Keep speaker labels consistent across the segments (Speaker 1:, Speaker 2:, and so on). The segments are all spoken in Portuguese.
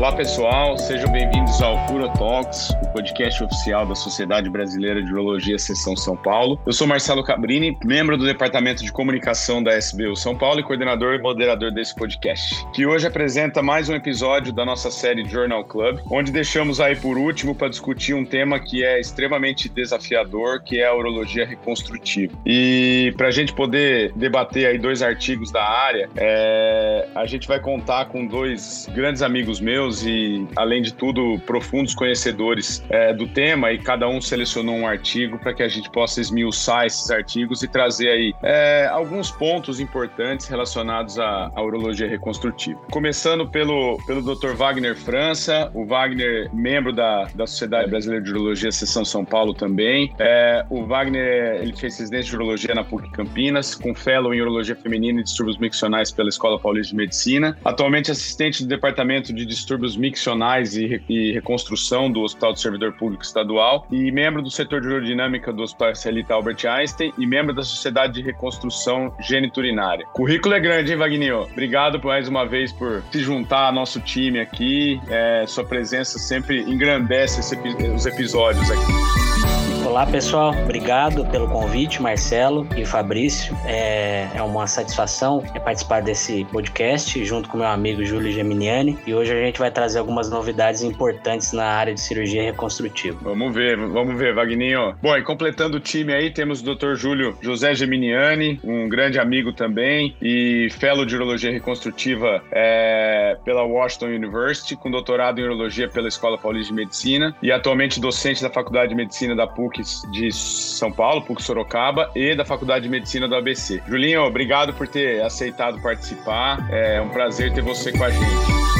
Speaker 1: Olá pessoal, sejam bem-vindos ao Fura Talks, o podcast oficial da Sociedade Brasileira de Urologia Seção São Paulo. Eu sou Marcelo Cabrini, membro do Departamento de Comunicação da SBU São Paulo e coordenador e moderador desse podcast, que hoje apresenta mais um episódio da nossa série Journal Club, onde deixamos aí por último para discutir um tema que é extremamente desafiador, que é a urologia reconstrutiva. E para a gente poder debater aí dois artigos da área, é, a gente vai contar com dois grandes amigos meus e, além de tudo, profundos conhecedores é, do tema e cada um selecionou um artigo para que a gente possa esmiuçar esses artigos e trazer aí é, alguns pontos importantes relacionados à, à, urologia reconstrutiva. Começando pelo, pelo Dr. Wagner França, o Wagner, membro da, da Sociedade Brasileira de Urologia, Seção São Paulo também. É, o Wagner ele fez residência de urologia na PUC Campinas, com fellow em urologia feminina e distúrbios miccionais pela Escola Paulista de Medicina. Atualmente assistente do Departamento de Distúrbios distúrbios miccionais e, e, reconstrução do Hospital do Servidor Público Estadual e membro do setor de urodinâmica do Hospital Israelita Albert Einstein e membro da Sociedade de Reconstrução Geniturinária. Currículo é grande, hein, Vagninho? Obrigado mais uma vez por se juntar ao nosso time aqui. É, sua presença sempre engrandece esse, os episódios aqui.
Speaker 2: Olá pessoal, obrigado pelo convite, Marcelo e Fabrício. É, é uma satisfação participar desse podcast junto com meu amigo Júlio Geminiani e hoje a gente vai trazer algumas novidades importantes na área de cirurgia reconstrutiva.
Speaker 1: Vamos ver, vamos ver, Vagninho. Bom, e completando o time aí, temos o Dr. Júlio José Geminiani, um grande amigo também e fellow de urologia reconstrutiva é, pela Washington University, com doutorado em urologia pela Escola Paulista de Medicina e atualmente docente da Faculdade de Medicina da PUC de São Paulo, PUC Sorocaba, e da Faculdade de Medicina do ABC. Julinho, obrigado por ter aceitado participar. É um prazer ter você com a gente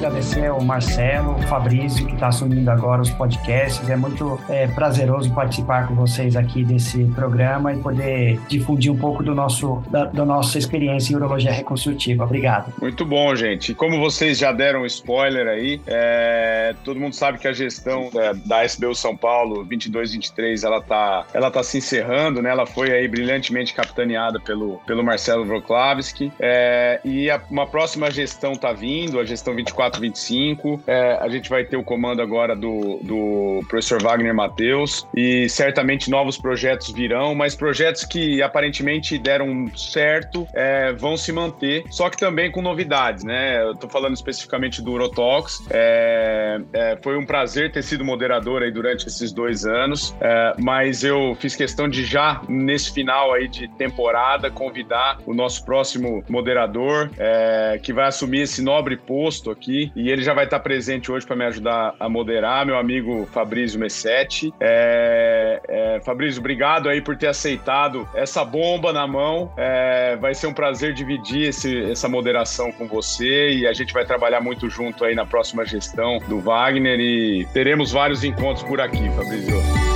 Speaker 3: agradecer ao Marcelo, o Fabrício, que está assumindo agora os podcasts. É muito é, prazeroso participar com vocês aqui desse programa e poder difundir um pouco do nosso, da, da nossa experiência em urologia reconstrutiva. Obrigado.
Speaker 1: Muito bom, gente. Como vocês já deram spoiler aí, é, todo mundo sabe que a gestão da, da SBU São Paulo 22-23 ela tá, ela tá se encerrando, né? Ela foi aí brilhantemente capitaneada pelo, pelo Marcelo Vroklavski. É, e a, uma próxima gestão tá vindo, a gestão 24 425. É, a gente vai ter o comando agora do, do professor Wagner Matheus e certamente novos projetos virão, mas projetos que aparentemente deram certo é, vão se manter, só que também com novidades, né? Eu tô falando especificamente do Urotox. É, é, foi um prazer ter sido moderador aí durante esses dois anos, é, mas eu fiz questão de já nesse final aí de temporada convidar o nosso próximo moderador é, que vai assumir esse nobre posto aqui e ele já vai estar presente hoje para me ajudar a moderar, meu amigo Fabrício Messetti. É, é, Fabrício, obrigado aí por ter aceitado essa bomba na mão. É, vai ser um prazer dividir esse, essa moderação com você e a gente vai trabalhar muito junto aí na próxima gestão do Wagner e teremos vários encontros por aqui, Fabrício.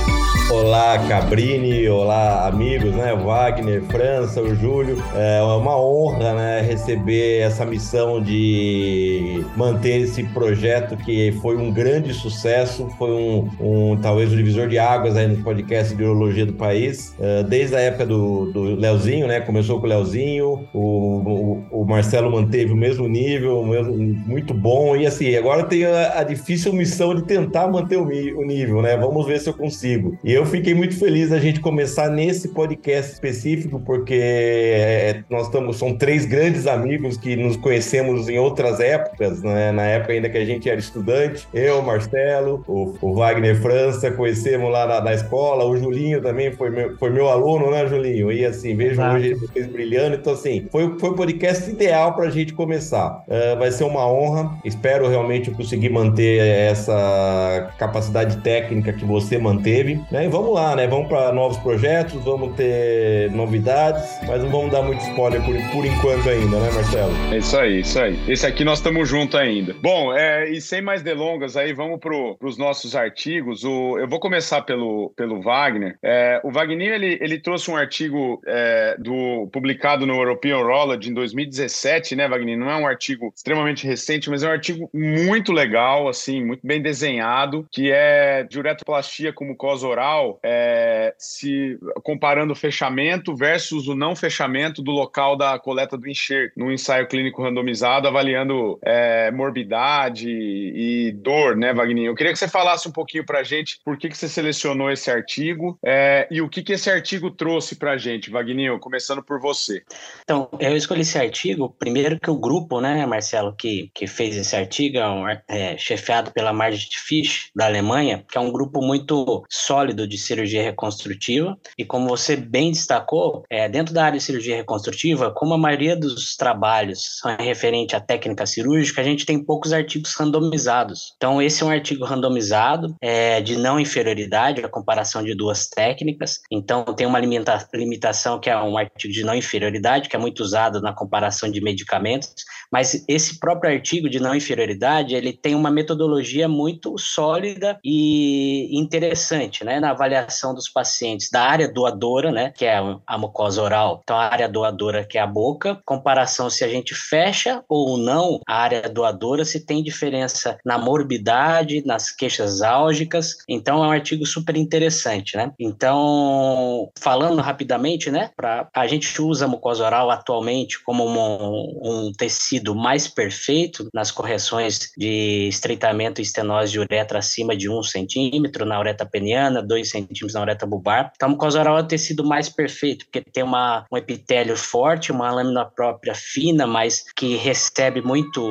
Speaker 4: Olá, Cabrini, olá, amigos, né? Wagner, França, o Júlio. É uma honra, né, receber essa missão de manter esse projeto que foi um grande sucesso, foi um, um talvez o um divisor de águas aí no podcast de urologia do país, é, desde a época do, do Leozinho, né? Começou com o Leozinho, o, o, o Marcelo manteve o mesmo nível, o mesmo, muito bom, e assim, agora tem a, a difícil missão de tentar manter o, o nível, né? Vamos ver se eu consigo. E eu fiquei muito feliz a gente começar nesse podcast específico, porque é, nós estamos, são três grandes amigos que nos conhecemos em outras épocas, né? na época ainda que a gente era estudante, eu, Marcelo, o, o Wagner França, conhecemos lá na, na, escola, o Julinho também foi meu, foi meu aluno, né, Julinho? E assim, vejo Exato. hoje vocês brilhando, então assim, foi, foi o podcast ideal para a gente começar. Uh, vai ser uma honra, espero realmente conseguir manter essa capacidade técnica que você manteve, né? E vamos lá, né? Vamos para novos projetos, vamos ter novidades, mas não vamos dar muito spoiler por, por enquanto ainda, né, Marcelo?
Speaker 1: É isso aí, isso aí. Esse aqui nós estamos juntos ainda. Bom, é, e sem mais delongas aí, vamos para os nossos artigos. O, eu vou começar pelo, pelo Wagner. É, o Wagner, ele, ele trouxe um artigo é, do, publicado no European Urology em 2017, né, Wagner? Não é um artigo extremamente recente, mas é um artigo muito legal, assim, muito bem desenhado, que é de uretoplastia como mucosa oral local, é, se comparando o fechamento versus o não fechamento do local da coleta do enxerto, num ensaio clínico randomizado, avaliando é, morbidade e dor, né, Wagner? Eu queria que você falasse um pouquinho para a gente por que, que você selecionou esse artigo é, e o que, que esse artigo trouxe para a gente, Wagner, começando por você.
Speaker 2: Então, eu escolhi esse artigo, primeiro que o grupo, né, Marcelo, que, que fez esse artigo, é, é chefiado pela Margit Fisch, da Alemanha, que é um grupo muito sólido de cirurgia reconstrutiva, e como você bem destacou, é, dentro da área de cirurgia reconstrutiva, como a maioria dos trabalhos são referente à técnica cirúrgica, a gente tem poucos artigos randomizados. Então, esse é um artigo randomizado é, de não inferioridade, a comparação de duas técnicas. Então, tem uma limita limitação que é um artigo de não inferioridade, que é muito usado na comparação de medicamentos, mas esse próprio artigo de não inferioridade, ele tem uma metodologia muito sólida e interessante, né, na avaliação dos pacientes da área doadora, né, que é a mucosa oral, então a área doadora que é a boca, comparação se a gente fecha ou não a área doadora, se tem diferença na morbidade, nas queixas álgicas, então é um artigo super interessante, né? Então, falando rapidamente, né, para a gente usa a mucosa oral atualmente como um, um tecido mais perfeito nas correções de estreitamento e estenose de uretra acima de um centímetro na ureta peniana, dois centímetros na ureta bulbar. Então, mucosa oral é o tecido mais perfeito, porque tem uma, um epitélio forte, uma lâmina própria fina, mas que recebe muito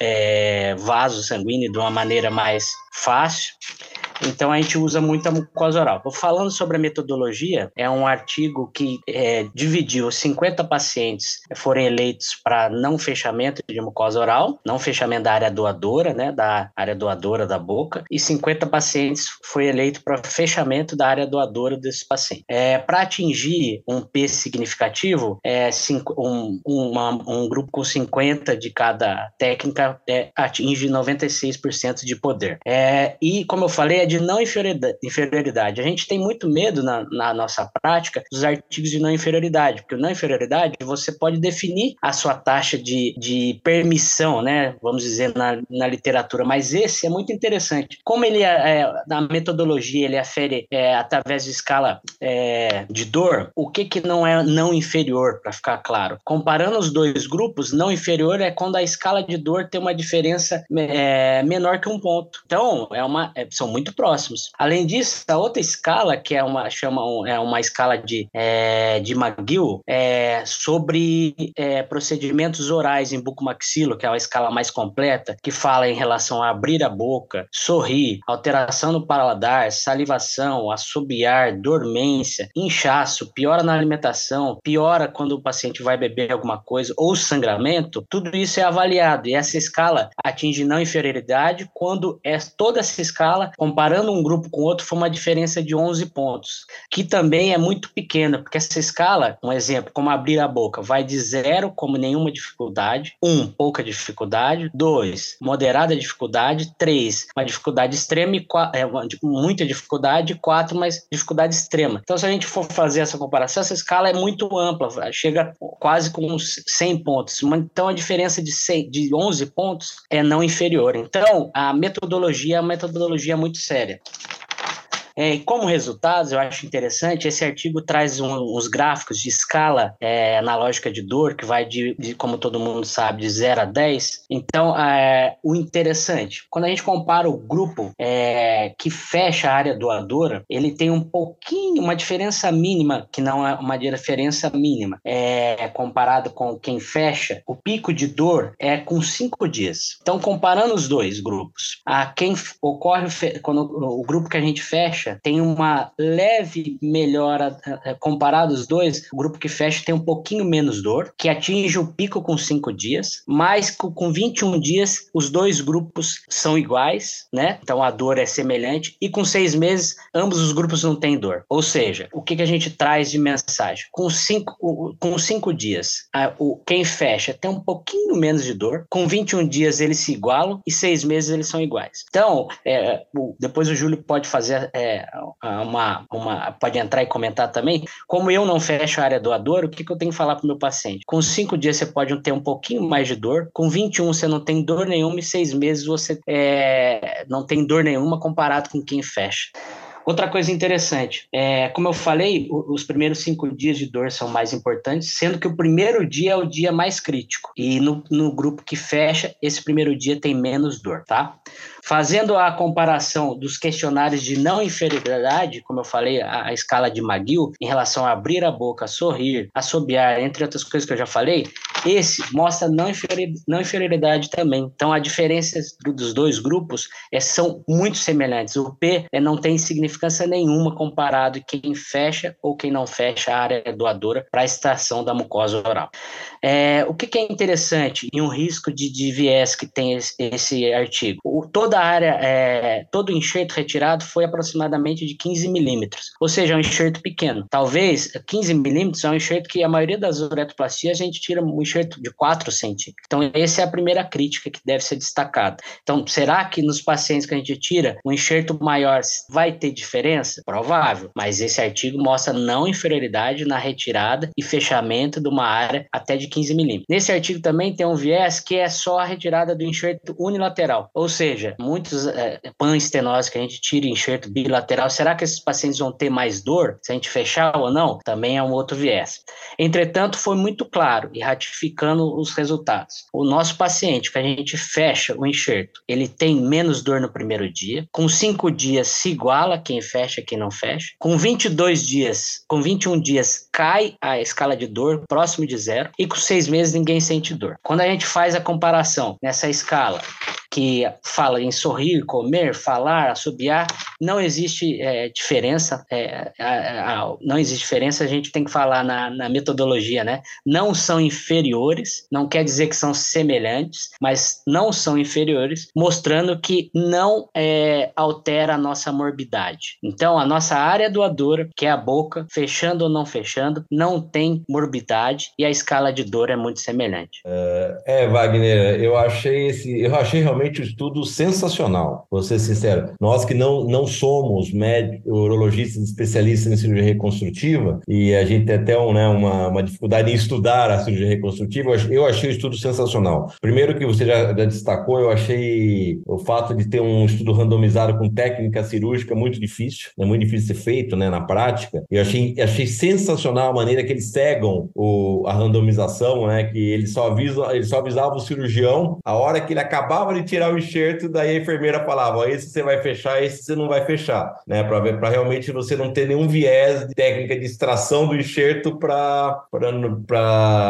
Speaker 2: é, vaso sanguíneo de uma maneira mais fácil. Então a gente usa muito a mucosa oral. Falando sobre a metodologia, é um artigo que é, dividiu 50 pacientes foram eleitos para não fechamento de mucosa oral, não fechamento da área doadora, né, da área doadora da boca, e 50 pacientes foi eleito para fechamento da área doadora desse paciente. É, para atingir um P significativo, é, cinco, um, uma, um grupo com 50 de cada técnica é, atinge 96% de poder. É, e como eu falei, é de não inferioridade. A gente tem muito medo na, na, nossa prática dos artigos de não inferioridade, porque o não inferioridade você pode definir a sua taxa de, de permissão, né? Vamos dizer, na, na literatura, mas esse é muito interessante. Como ele, é, é na metodologia, ele afere é, através de escala é, de dor, o que, que não é não inferior, para ficar claro? Comparando os dois grupos, não inferior é quando a escala de dor tem uma diferença é, menor que um ponto. Então, é uma, é, são muito próximos. Além disso, a outra escala, que é uma, chama, é uma escala de, é, de McGill, é sobre é, procedimentos orais em bucomaxilo, que é uma escala mais completa, que fala em relação a abrir a boca, sorrir, alteração no paladar, salivação, assobiar, dormência, inchaço, piora na alimentação, piora quando o paciente vai beber alguma coisa, ou sangramento, tudo isso é avaliado. E essa escala atinge não inferioridade quando é toda essa escala comparada comparando um grupo com outro, foi uma diferença de 11 pontos, que também é muito pequena, porque essa escala, um exemplo, como abrir a boca, vai de zero, como nenhuma dificuldade, um, pouca dificuldade, dois, moderada dificuldade, três, uma dificuldade extrema e quatro, é, muita dificuldade, quatro, mas dificuldade extrema. Então, se a gente for fazer essa comparação, essa escala é muito ampla, chega quase com 100 pontos. Então, a diferença de, 100, de 11 pontos é não inferior. Então, a metodologia é uma metodologia muito séria. É, e como resultados, eu acho interessante, esse artigo traz um, uns gráficos de escala é, analógica de dor, que vai de, de, como todo mundo sabe, de 0 a 10. Então, é, o interessante, quando a gente compara o grupo é, que fecha a área doadora, ele tem um pouquinho, uma diferença mínima, que não é uma diferença mínima, é, comparado com quem fecha, o pico de dor é com 5 dias. Então, comparando os dois grupos, a quem ocorre, quando o grupo que a gente fecha, fecha tem uma leve melhora eh, comparado os dois. O grupo que fecha tem um pouquinho menos dor, que atinge o pico com 5 dias, mas com 21 dias os dois grupos são iguais, né? Então a dor é semelhante e com seis meses ambos os grupos não têm dor. Ou seja, o que, que a gente traz de mensagem? Com cinco, com cinco dias, a, o, quem fecha tem um pouquinho menos de dor, com 21 dias eles se igualam e seis meses eles são iguais. Então, é, o, depois o Júlio pode fazer é, uma, uma, pode entrar e comentar também. Como eu não fecho a área doadora, o que, que eu tenho que falar para o meu paciente? Com cinco dias você pode ter um pouquinho mais de dor, com 21 você não tem dor nenhuma e seis meses você é, não tem dor nenhuma comparado com quem fecha. Outra coisa interessante, é, como eu falei, os primeiros cinco dias de dor são mais importantes, sendo que o primeiro dia é o dia mais crítico. E no, no grupo que fecha, esse primeiro dia tem menos dor, tá? Fazendo a comparação dos questionários de não inferioridade, como eu falei, a, a escala de McGill, em relação a abrir a boca, sorrir, assobiar, entre outras coisas que eu já falei, esse mostra não, inferioridade também. Então, a diferença dos dois grupos é, são muito semelhantes. O P é, não tem significância nenhuma comparado quem fecha ou quem não fecha a área doadora para a extração da mucosa oral. É, o que, que, é interessante e um risco de, de viés que tem esse, esse artigo? O, toda a área, é, todo o enxerto retirado foi aproximadamente de 15 milímetros, ou seja, é um enxerto pequeno. Talvez 15 milímetros é um enxerto que a maioria das uretroplastias a gente tira um enxerto de 4 centímetros. Então, essa é a primeira crítica que deve ser destacada. Então, será que nos pacientes que a gente tira, um enxerto maior vai ter diferença? Provável, mas esse artigo mostra não inferioridade na retirada e fechamento de uma área até de 15 milímetros. Nesse artigo também tem um viés que é só a retirada do enxerto unilateral, ou seja, muitos é, panstenoses que a gente tira enxerto bilateral, será que esses pacientes vão ter mais dor se a gente fechar ou não? Também é um outro viés. Entretanto, foi muito claro e ratificando os resultados. O nosso paciente que a gente fecha o enxerto, ele tem menos dor no primeiro dia, com cinco dias se iguala quem fecha quem não fecha, com 22 dias, com 21 dias cai a escala de dor próximo de zero e com seis meses ninguém sente dor. Quando a gente faz a comparação nessa escala que fala em sorrir, comer, falar, assobiar, não existe é, diferença, é, a, a, não existe diferença, a gente tem que falar na, na, metodologia, né? Não são inferiores, não quer dizer que são semelhantes, mas não são inferiores, mostrando que não é, altera a nossa morbidade. Então, a nossa área doadora, que é a boca, fechando ou não fechando, não tem morbidade e a escala de dor é muito semelhante.
Speaker 4: É, Wagner, eu achei esse, eu achei realmente o estudo sensacional, vou ser sincero. Nós que não, não somos médicos, urologistas especialistas em cirurgia reconstrutiva, e a gente tem até um, né, uma, uma dificuldade em estudar a cirurgia reconstrutiva, eu achei o estudo sensacional. Primeiro que você já, já destacou, eu achei o fato de ter um estudo randomizado com técnica cirúrgica muito difícil, é muito difícil ser feito né, na prática. Eu achei, achei sensacional a maneira que eles cegam o, a randomização, né, que eles só, avisam, eles só avisavam o cirurgião a hora que ele acabava de tirar o enxerto, daí a enfermeira falava: esse você vai fechar, esse você não vai fechar, né? Para realmente você não ter nenhum viés de técnica de extração do enxerto para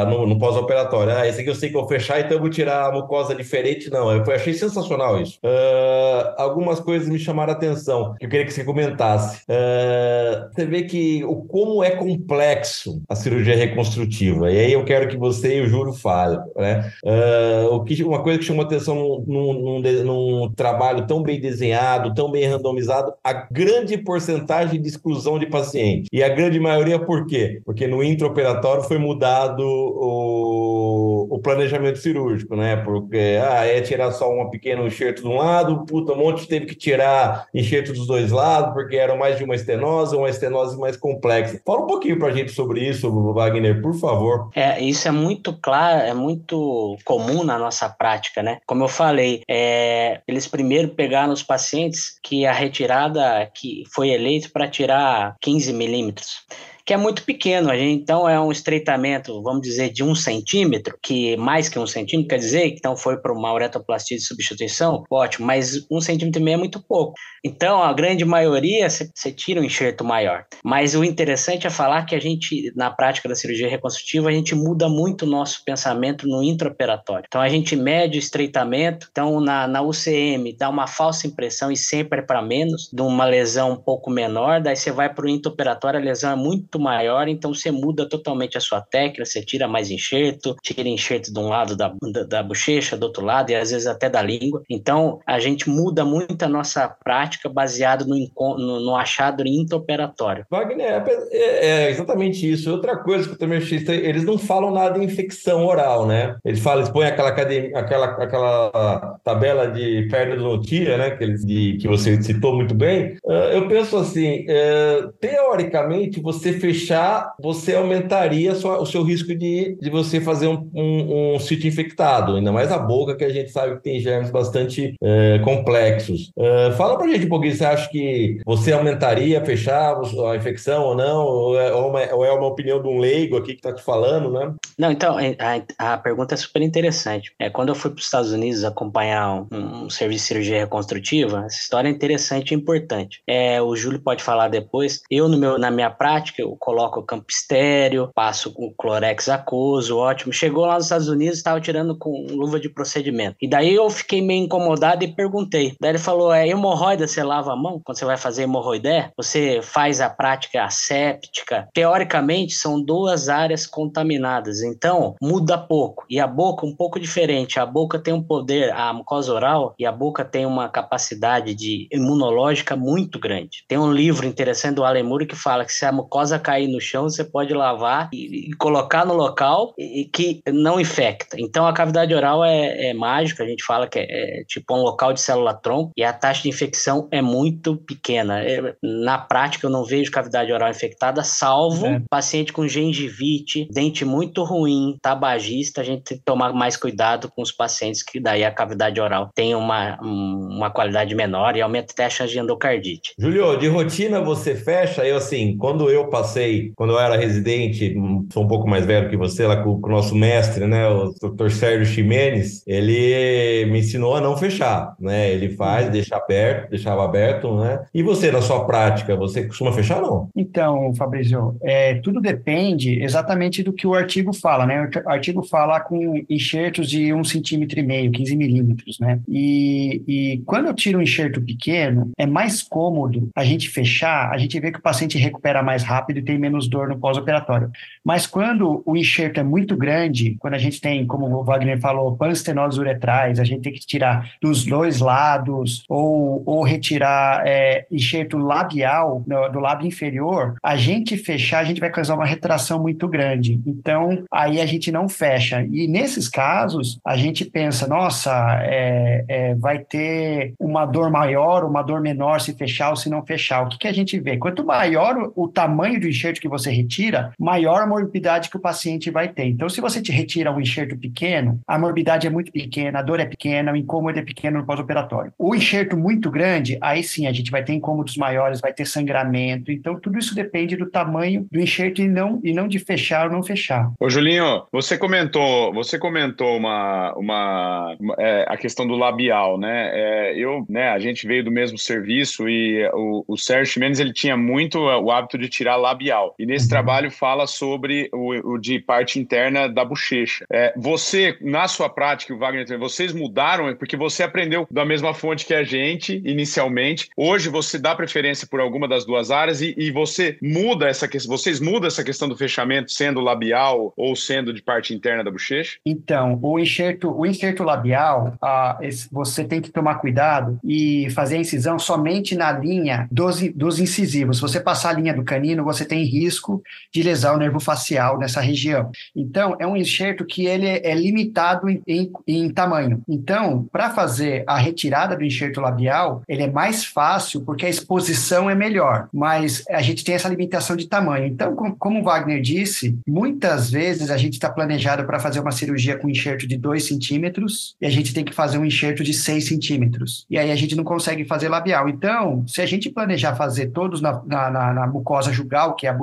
Speaker 4: no, no pós-operatório. Ah, esse aqui eu sei que vou fechar, então eu vou tirar a mucosa diferente. Não, eu achei sensacional isso. Uh, algumas coisas me chamaram a atenção, que eu queria que você comentasse. Uh, você vê que o como é complexo a cirurgia reconstrutiva, e aí eu quero que você e o Júlio falem, né? Uh, o que, uma coisa que chamou atenção num, num, num, trabalho tão bem desenhado, tão bem randomizado, a grande porcentagem de exclusão de paciente. E a grande maioria por quê? Porque no intraoperatório foi mudado o, o planejamento cirúrgico, né? Porque ah, é tirar só um pequeno enxerto de um lado, puta, um monte teve que tirar enxerto dos dois lados, porque era mais de uma estenose, uma estenose mais complexa. Fala um pouquinho pra gente sobre isso, Wagner, por favor.
Speaker 2: É, isso é muito claro, é muito comum na nossa prática, né? Como eu falei, é, eles primeiro pegaram os pacientes que a retirada que foi eleito para tirar 15 milímetros que é muito pequeno. Então, é um estreitamento, vamos dizer, de um centímetro, que mais que um centímetro, quer dizer, então foi para uma uretoplastia de substituição, ótimo, mas um centímetro e meio é muito pouco. Então, a grande maioria, você tira um enxerto maior. Mas o interessante é falar que a gente, na prática da cirurgia reconstrutiva, a gente muda muito o nosso pensamento no intraoperatório. Então, a gente mede o estreitamento, então, na, na UCM, dá uma falsa impressão e sempre é para menos, de uma lesão um pouco menor, daí você vai para o intraoperatório, a lesão é muito muito maior, então você muda totalmente a sua técnica, você tira mais enxerto, tira enxerto de um lado da, da, da bochecha, do outro lado, e às vezes até da língua. Então, a gente muda muito a nossa prática baseado no, no, no achado intraoperatório.
Speaker 4: Wagner, é, é, exatamente isso. Outra coisa que eu também achei eles não falam nada de infecção oral, né? Eles falam, eles põem aquela, aquela, aquela tabela de perda do notícia, né? Que, eles, de, que você citou muito bem. Uh, eu penso assim, uh, teoricamente, você fez fechar, você aumentaria sua, o seu risco de, de você fazer um, um, um, sítio infectado, ainda mais a boca, que a gente sabe que tem germes bastante é, complexos. Uh, fala pra gente um pouquinho, você acha que você aumentaria, fechar a infecção ou não? Ou é uma, ou é uma opinião de um leigo aqui que tá te falando, né?
Speaker 2: Não, então, é, a, a pergunta é super interessante. É, quando eu fui para os Estados Unidos acompanhar um, um, serviço de cirurgia reconstrutiva, essa história é interessante e importante. É, o Júlio pode falar depois. Eu, no meu, na minha prática, eu coloco o campo estéreo, passo o clorex aquoso, ótimo. Chegou lá nos Estados Unidos, estava tirando com luva de procedimento. E daí eu fiquei meio incomodado e perguntei. Daí ele falou: é hemorroida, você lava a mão quando você vai fazer hemorroidé? Você faz a prática asséptica? Teoricamente, são duas áreas contaminadas, então muda pouco. E a boca, um pouco diferente. A boca tem um poder, a mucosa oral e a boca tem uma capacidade de imunológica muito grande. Tem um livro interessante do Moore que fala que se a mucosa cair no chão, você pode lavar e, e colocar no local e, e, que não infecta. Então a cavidade oral é, é mágica, a gente fala que é, é tipo um local de célula-tronco e a taxa de infecção é muito pequena. É, na prática, eu não vejo cavidade oral infectada, salvo é. paciente com gengivite, dente muito ruim, tabagista, a gente tem que tomar mais cuidado com os pacientes que daí a cavidade oral tem uma, uma qualidade menor e aumenta até a chance de endocardite.
Speaker 4: Julio, de rotina você fecha? Eu assim, quando eu passei, quando eu era residente, sou um pouco mais velho que você, lá com, com o nosso mestre, né, o Dr. Sérgio Ximenes, ele me ensinou a não fechar, né? Ele faz, uhum. deixa aberto, deixava aberto, né? E você, na sua prática, você costuma fechar não?
Speaker 3: Então, Fabrício, é, tudo depende exatamente do que o artigo fala, né? O artigo fala com enxertos de um centímetro e meio, 15 milímetros, né? E, e quando eu tiro um enxerto pequeno, é mais cômodo a gente fechar, a gente vê que o paciente recupera mais rápido e tem menos dor no pós-operatório. Mas quando o enxerto é muito grande, quando a gente tem, como o Wagner falou, panstenoses uretrais, a gente tem que tirar dos dois lados ou, ou retirar é, enxerto labial no, do lábio inferior, a gente fechar, a gente vai causar uma retração muito grande. Então, aí a gente não fecha. E nesses casos, a gente pensa, nossa, é, é, vai ter uma dor maior, uma dor menor se fechar ou se não fechar. O que, que a gente vê? Quanto maior o, o tamanho do enxerto que você retira, maior a morbidade que o paciente vai ter. Então, se você te retira um enxerto pequeno, a morbidade é muito pequena, a dor é pequena, o incômodo é pequeno no pós-operatório. O enxerto muito grande, aí sim a gente vai ter incômodos maiores, vai ter sangramento. Então, tudo isso depende do tamanho do enxerto e não, e não de fechar ou não fechar.
Speaker 1: Ô, Julinho, você comentou, você comentou uma, uma, é, a questão do labial, né? É, eu, né, a gente veio do mesmo serviço e o, o Sérgio Mendes ele tinha muito o hábito de tirar labial. E nesse uhum. trabalho fala sobre o, o, de parte interna da bochecha. É, você, na sua prática, o Wagner, vocês mudaram, porque você aprendeu da mesma fonte que a gente inicialmente. Hoje você dá preferência por alguma das duas áreas e, e você muda essa questão, vocês mudam essa questão do fechamento sendo labial ou sendo de parte interna da bochecha?
Speaker 3: Então, o enxerto, o enxerto labial, ah, esse, você tem que tomar cuidado e fazer a incisão somente na linha dos, dos incisivos. Se você passar a linha do canino, você tem risco de lesar o nervo facial nessa região. Então, é um enxerto que ele é limitado em, em, em tamanho. Então, para fazer a retirada do enxerto labial, ele é mais fácil porque a exposição é melhor, mas a gente tem essa limitação de tamanho. Então, como o Wagner disse, muitas vezes a gente está planejado para fazer uma cirurgia com enxerto de 2 centímetros e a gente tem que fazer um enxerto de 6 centímetros. E aí a gente não consegue fazer labial. Então, se a gente planejar fazer todos na, na, na, na mucosa jugal, que é a,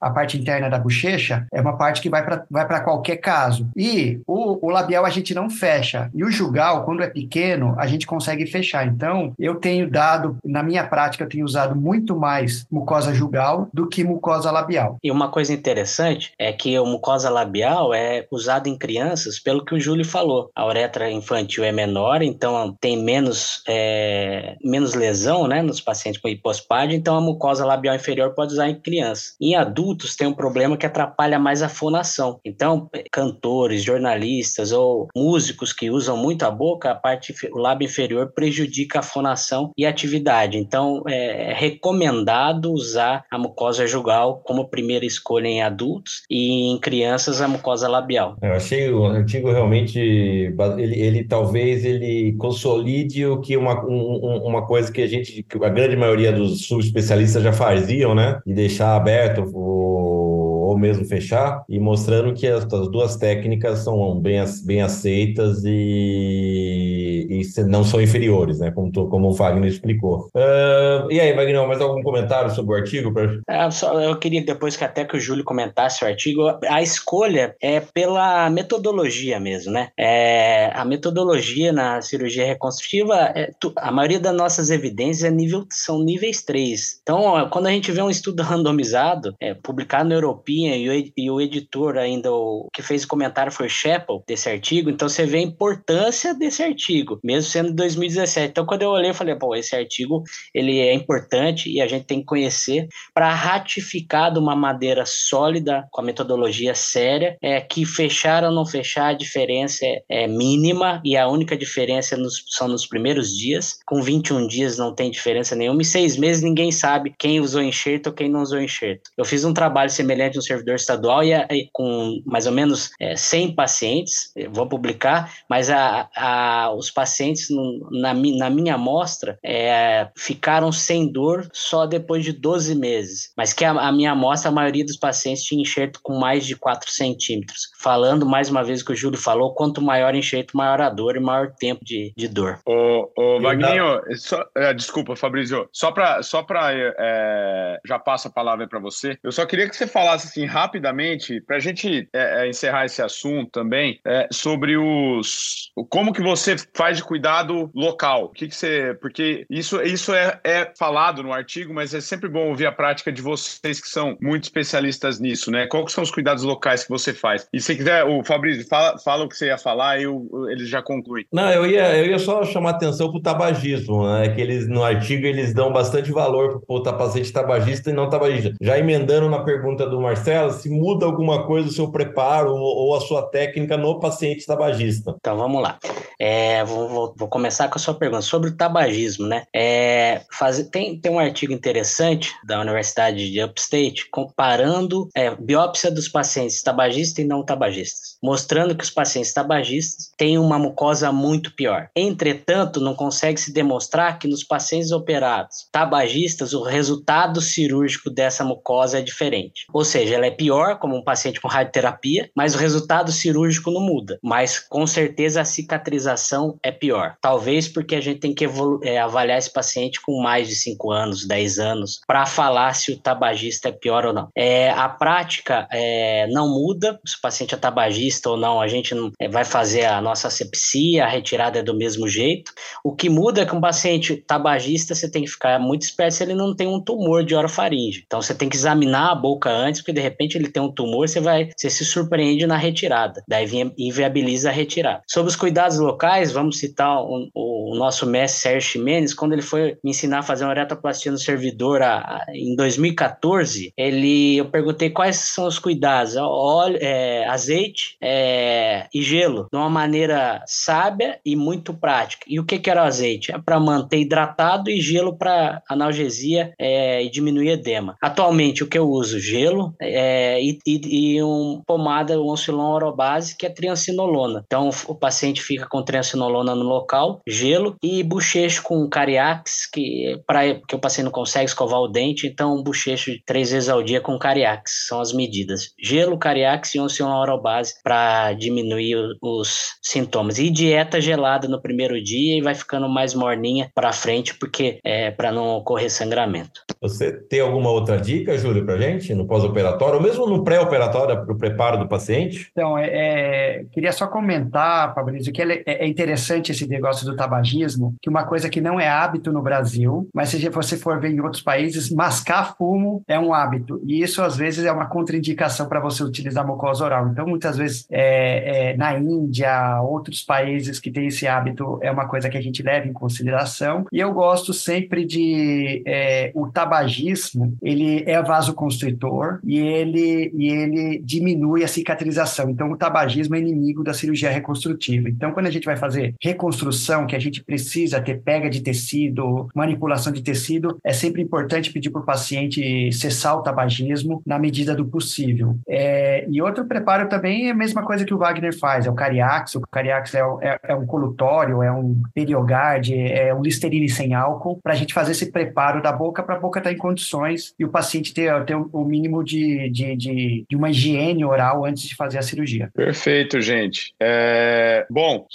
Speaker 3: a parte interna da bochecha, é uma parte que vai para vai qualquer caso. E o, o labial a gente não fecha. E o jugal, quando é pequeno, a gente consegue fechar. Então, eu tenho dado, na minha prática, eu tenho usado muito mais mucosa jugal do que mucosa labial.
Speaker 2: E uma coisa interessante é que a mucosa labial é usada em crianças, pelo que o Júlio falou. A uretra infantil é menor, então tem menos, é, menos lesão né, nos pacientes com hipospádio, então a mucosa labial inferior pode usar em Em adultos tem um problema que atrapalha mais a fonação. Então, cantores, jornalistas ou músicos que usam muito a boca, a parte o lábio inferior prejudica a fonação e a atividade. Então, é recomendado usar a mucosa jugal como primeira escolha em adultos e em crianças a mucosa labial.
Speaker 4: Eu achei o artigo realmente ele, ele talvez ele consolide o que uma, um, uma coisa que a gente, que a grande maioria dos subespecialistas já faziam, né? De deixar aberto ou, ou mesmo fechar, e mostrando que as, as duas técnicas são bem, bem aceitas e, e não são inferiores, né? Como, como o Wagner explicou. Uh, e aí, Wagner, mais algum comentário sobre o artigo? Pra...
Speaker 2: É, só, eu queria depois que até que o Júlio comentasse o artigo, a escolha é pela metodologia mesmo, né? É, a metodologia na cirurgia reconstrutiva, é, a maioria das nossas evidências é nível, são níveis 3. Então, quando a gente vê um estudo randomizado, é, publicado na European e o, e o editor ainda, o que fez o comentário foi o Chappell, desse artigo, então você vê a importância desse artigo, mesmo sendo 2017. Então, quando eu olhei, eu falei, pô, esse artigo, ele é importante e a gente tem que conhecer para ratificar de uma maneira sólida, com a metodologia séria, é que fechar ou não fechar, a diferença é, é mínima e a única diferença nos, são nos primeiros dias. Com 21 dias não tem diferença nenhuma e seis meses ninguém sabe quem usou enxerto ou quem não usou enxerto. Eu fiz um trabalho semelhante no servidor estadual e, e com mais ou menos é, 100 pacientes, vou publicar, mas a, a, os pacientes no, na, na minha amostra é, ficaram sem dor só depois de 12 meses, mas que a, a minha amostra, a maioria dos pacientes tinha enxerto com mais de 4 centímetros. Falando mais uma vez o que o Júlio falou, quanto maior enxerto, maior a dor e maior tempo de, de dor.
Speaker 1: Ô, ô Vagninho, só, é, desculpa, Fabrício, só para só pra, é, já passo a palavra para você, eu só queria que você falasse assim rapidamente, para a gente é, é, encerrar esse assunto também, é, sobre os como que você faz de cuidado local, o que, que você, porque isso, isso é, é falado no artigo, mas é sempre bom ouvir a prática de vocês que são muito especialistas nisso, né? Quais são os cuidados locais que você faz? E se quiser, o Fabrício, fala, fala o que você ia falar e ele já conclui.
Speaker 4: Não, eu ia, eu ia só chamar atenção para o tabagismo, né? Que eles, no artigo, eles dão bastante valor para o paciente tabagista e não tabagista. Já emendando na pergunta do Marcelo, se muda alguma coisa o seu preparo ou, ou a sua técnica no paciente tabagista.
Speaker 2: Então, vamos lá. É, vou, vou, vou, começar com a sua pergunta sobre o tabagismo, né? É, faz, tem, tem um artigo interessante da Universidade de Upstate comparando é, biópsia dos pacientes tabagistas e não tabagistas, mostrando que os pacientes tabagistas têm uma mucosa muito pior. Entretanto, não consegue se demonstrar que nos pacientes operados tabagistas o resultado cirúrgico dessa mucosa é diferente. Ou seja, ela é pior como um paciente com radioterapia, mas o resultado cirúrgico não muda. Mas com certeza a cicatrização é pior. Talvez porque a gente tem que é, avaliar esse paciente com mais de 5 anos, 10 anos, para falar se o tabagista é pior ou não. É, a prática é, não muda, se o paciente é tabagista ou não, a gente não, é, vai fazer a nossa asepsia, a retirada é do mesmo jeito. O que muda é que um paciente tabagista, você tem que ficar muito esperto se ele não tem um tumor de orofaringe. Então você tem que examinar a boca antes, porque de repente ele tem um tumor, você vai, você se surpreende na retirada. Daí inviabiliza a retirada. Sobre os cuidados locais, vamos citar o, nosso mestre Sérgio Ximenes, quando ele foi me ensinar a fazer uma retoplastia no servidor a, a, em 2014, ele, eu perguntei quais são os cuidados, óleo, é, azeite é, e gelo, de uma maneira sábia e muito prática. E o que, que era o azeite? É para manter hidratado e gelo para analgesia é, e diminuir edema. Atualmente, o que eu uso? Gelo é, e, e, e um pomada, um oscilon orobase, que é triancinolona. Então, o paciente fica com triancinolona no local, gelo e bochecho com cariax, que, pra, que o paciente não consegue escovar o dente, então um bochecho três vezes ao dia com cariax, são as medidas. Gelo, cariax e oscilon orobase para diminuir os sintomas. E dieta gelada no primeiro dia e vai ficando mais morninha para frente, porque é para não ocorrer sangramento.
Speaker 4: Você tem alguma outra dica, Júlio, para gente, no pós-operatório, ou mesmo no pré-operatório, para o preparo do paciente?
Speaker 3: Então, é, é, queria só comentar, Fabrício, que é, é, interessante esse negócio do tabagismo, que uma coisa que não é hábito no Brasil, mas se você for ver em outros países, mascar fumo é um hábito, e isso às vezes é uma contraindicação para você utilizar mucosa oral. Então, muitas vezes, é, é, na Índia, outros países que têm esse hábito, é uma coisa que a gente leva em consideração, e eu gosto sempre de é, o tabagismo, ele é vasoconstritor e ele, e ele diminui a cicatrização. Então, o tabagismo é inimigo da cirurgia reconstrutiva. Então, quando a gente vai fazer reconstrução, que a gente precisa ter pega de tecido, manipulação de tecido, é sempre importante pedir para o paciente cessar o tabagismo na medida do possível. É, e outro preparo também é a mesma coisa que o Wagner faz, é o cariax. O cariax é, é, é um colutório, é um periogard, é um listerine sem álcool, para a gente fazer esse preparo da boca para a boca estar tá em condições e o paciente ter, ter o mínimo de, de, de, de uma higiene oral antes de fazer a cirurgia.
Speaker 1: Perfeito, gente. É, bom,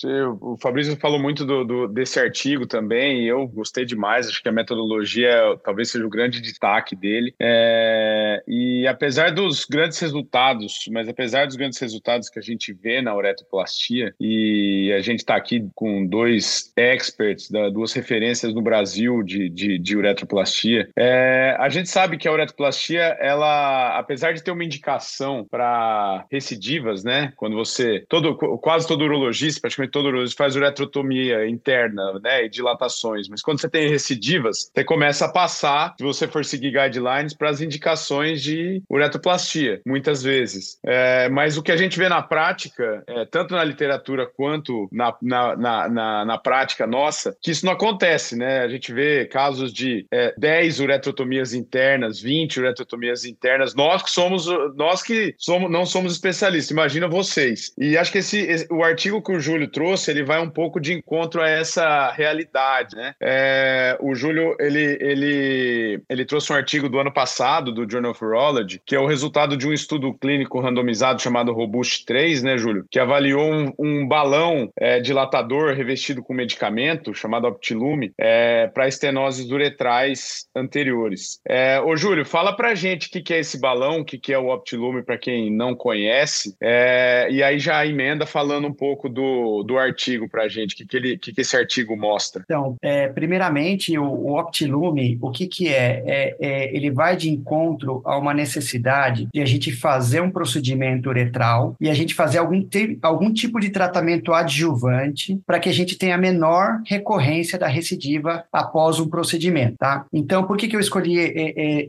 Speaker 1: o Fabrício falou muito do, do, desse artigo também, e eu gostei demais, acho que a metodologia talvez seja o grande destaque dele. É, e apesar dos grandes resultados, mas apesar dos grandes resultados que a gente vê na uretoplastia, e a gente está aqui com dois experts, duas referências no Brasil de, de, de uretoplastia, é, a gente sabe que a uretoplastia, ela, apesar de ter uma indicação para recidivas, né, quando você, todo, quase todo urologista, praticamente todo urologista faz uretrotomia interna, né, e dilatações, mas quando você tem recidivas, você começa a passar, se você for seguir guidelines, para as indicações de uretoplastia, muitas vezes. É, mas o que a gente vê na prática, é, tanto na literatura quanto na, na, na, na, na prática nossa, que isso não acontece, né? A gente vê casos de é, 10 uretrotomias internas, 20 uretrotomias internas, nós que somos, nós que somos, não somos especialistas, imagina vocês. E acho que esse, o artigo que o Júlio trouxe, ele vai um pouco de encontro a essa realidade, né? É, o Júlio, ele, ele, ele trouxe um artigo do ano passado, do Journal of Urology, que é o resultado de um estudo clínico randomizado chamado Robust 3, né, Júlio? Que avaliou um, um balão é, dilatador revestido com medicamento, chamado Optilume, é, para estenoses uretrais anteriores. É, ô, Júlio, fala pra gente o que, que é esse balão, o que, que é o Optilume, para quem não conhece, é, e aí já emenda falando um pouco do, do artigo pra gente, o que, que, ele, que, que esse artigo mostra.
Speaker 3: Então, é, primeiramente, o, o Optilume, o que, que é? é? é? Ele vai de encontro a uma necessidade de a gente fazer um procedimento uretral e a gente fazer algum, algum tipo de tratamento adjuvante para que a gente tenha a menor recorrência da recidiva após um procedimento, tá? Então, por que, que eu escolhi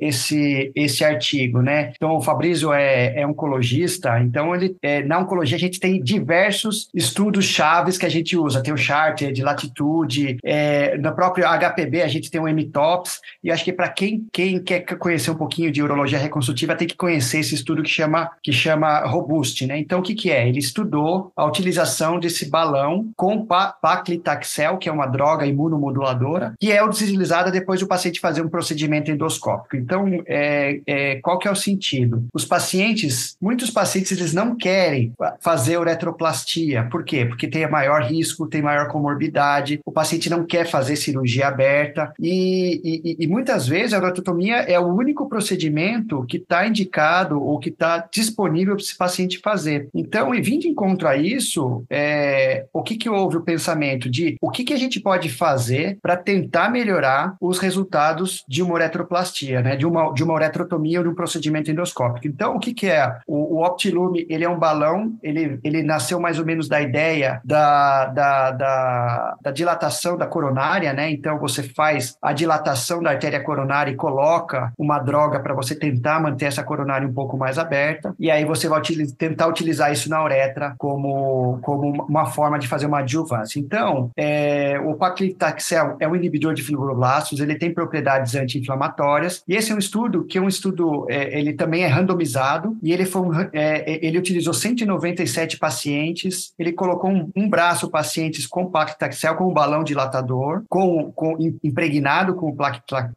Speaker 3: esse, esse artigo, né? Então, o Fabrício é, é oncologista, então ele, é, na oncologia a gente tem diversos estudos chaves que a gente usa, tem o Charter de latitude, é, no próprio HPB a gente tem o MTOPS, e acho que para quem, quem quer conhecer um pouquinho de urologia reconstrutiva tem que conhecer esse estudo que chama, que chama Robust, né? Então, o que, que é? Ele estudou a utilização desse balão com paclitaxel, que é uma droga imunomoduladora, que é utilizada depois do paciente fazer um procedimento endoscópico. Então, é, é, qual que é o sentido? Os pacientes, muitos pacientes, eles não querem fazer uretroplastia. Por quê? Porque tem maior risco, tem maior comorbidade, o paciente não quer fazer cirurgia aberta e, e, e muitas vezes a uretrotomia é o único procedimento que está indicado ou que está disponível para esse paciente fazer. Então, e vindo de encontro a isso, é, o que, que houve o pensamento de o que, que a gente pode fazer para tentar melhorar os resultados de uma uretroplastia, né? de, uma, de uma uretrotomia ou de um procedimento endoscópico. Então, o que, que é? O, o Optilume, ele é um balão, ele, ele nasceu mais ou menos da ideia da, da, da, da dilatação da coronária, né? Então, você faz a dilatação da artéria coronária e coloca uma droga para você tentar manter essa coronária um pouco mais aberta, e aí você vai utilizar, tentar utilizar isso na uretra como, como uma forma de fazer uma adjuvância. Então, é, o paclitaxel é um inibidor de fibroblastos, ele tem propriedades anti-inflamatórias, e esse é um estudo que é um estudo, é, ele também é randomizado, e ele, foi um, é, ele utilizou 197 pacientes, ele colocou um, um braço pacientes com paclitaxel, com balão dilatador, com, com impregnado com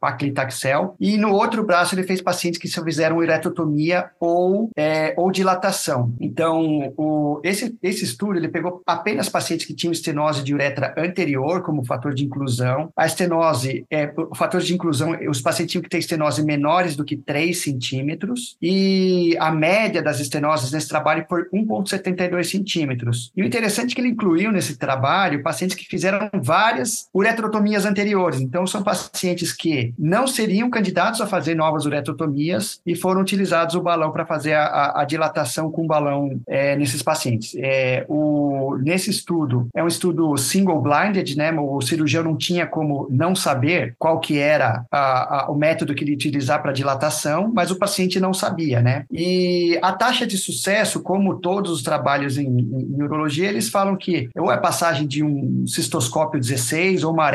Speaker 3: paclitaxel, e no outro braço ele fez pacientes que fizeram uretrotomia ou, é, ou dilatação. Então, o, esse, esse estudo ele pegou apenas pacientes que tinham estenose de uretra anterior como fator de inclusão. A estenose, é, o fator de inclusão, os pacientes tinham que ter estenose menores do que 3 centímetros e a média das estenoses nesse trabalho foi 1,72 centímetros. E o interessante é que ele incluiu nesse trabalho pacientes que fizeram várias uretrotomias anteriores. Então, são pacientes que não seriam candidatos a fazer novas uretrotomias e foram utilizados o balão para fazer a, a, a, dilatação com balão é, nesses pacientes. É, o, nesse estudo, é um estudo single-blinded, né? O cirurgião não tinha como não saber qual que era a, o método que ele utilizar para dilatação, mas o paciente não sabia, né? E a taxa de sucesso, como todos os trabalhos em, em, em urologia, eles falam que ou é passagem de um cistoscópio 16 ou uma,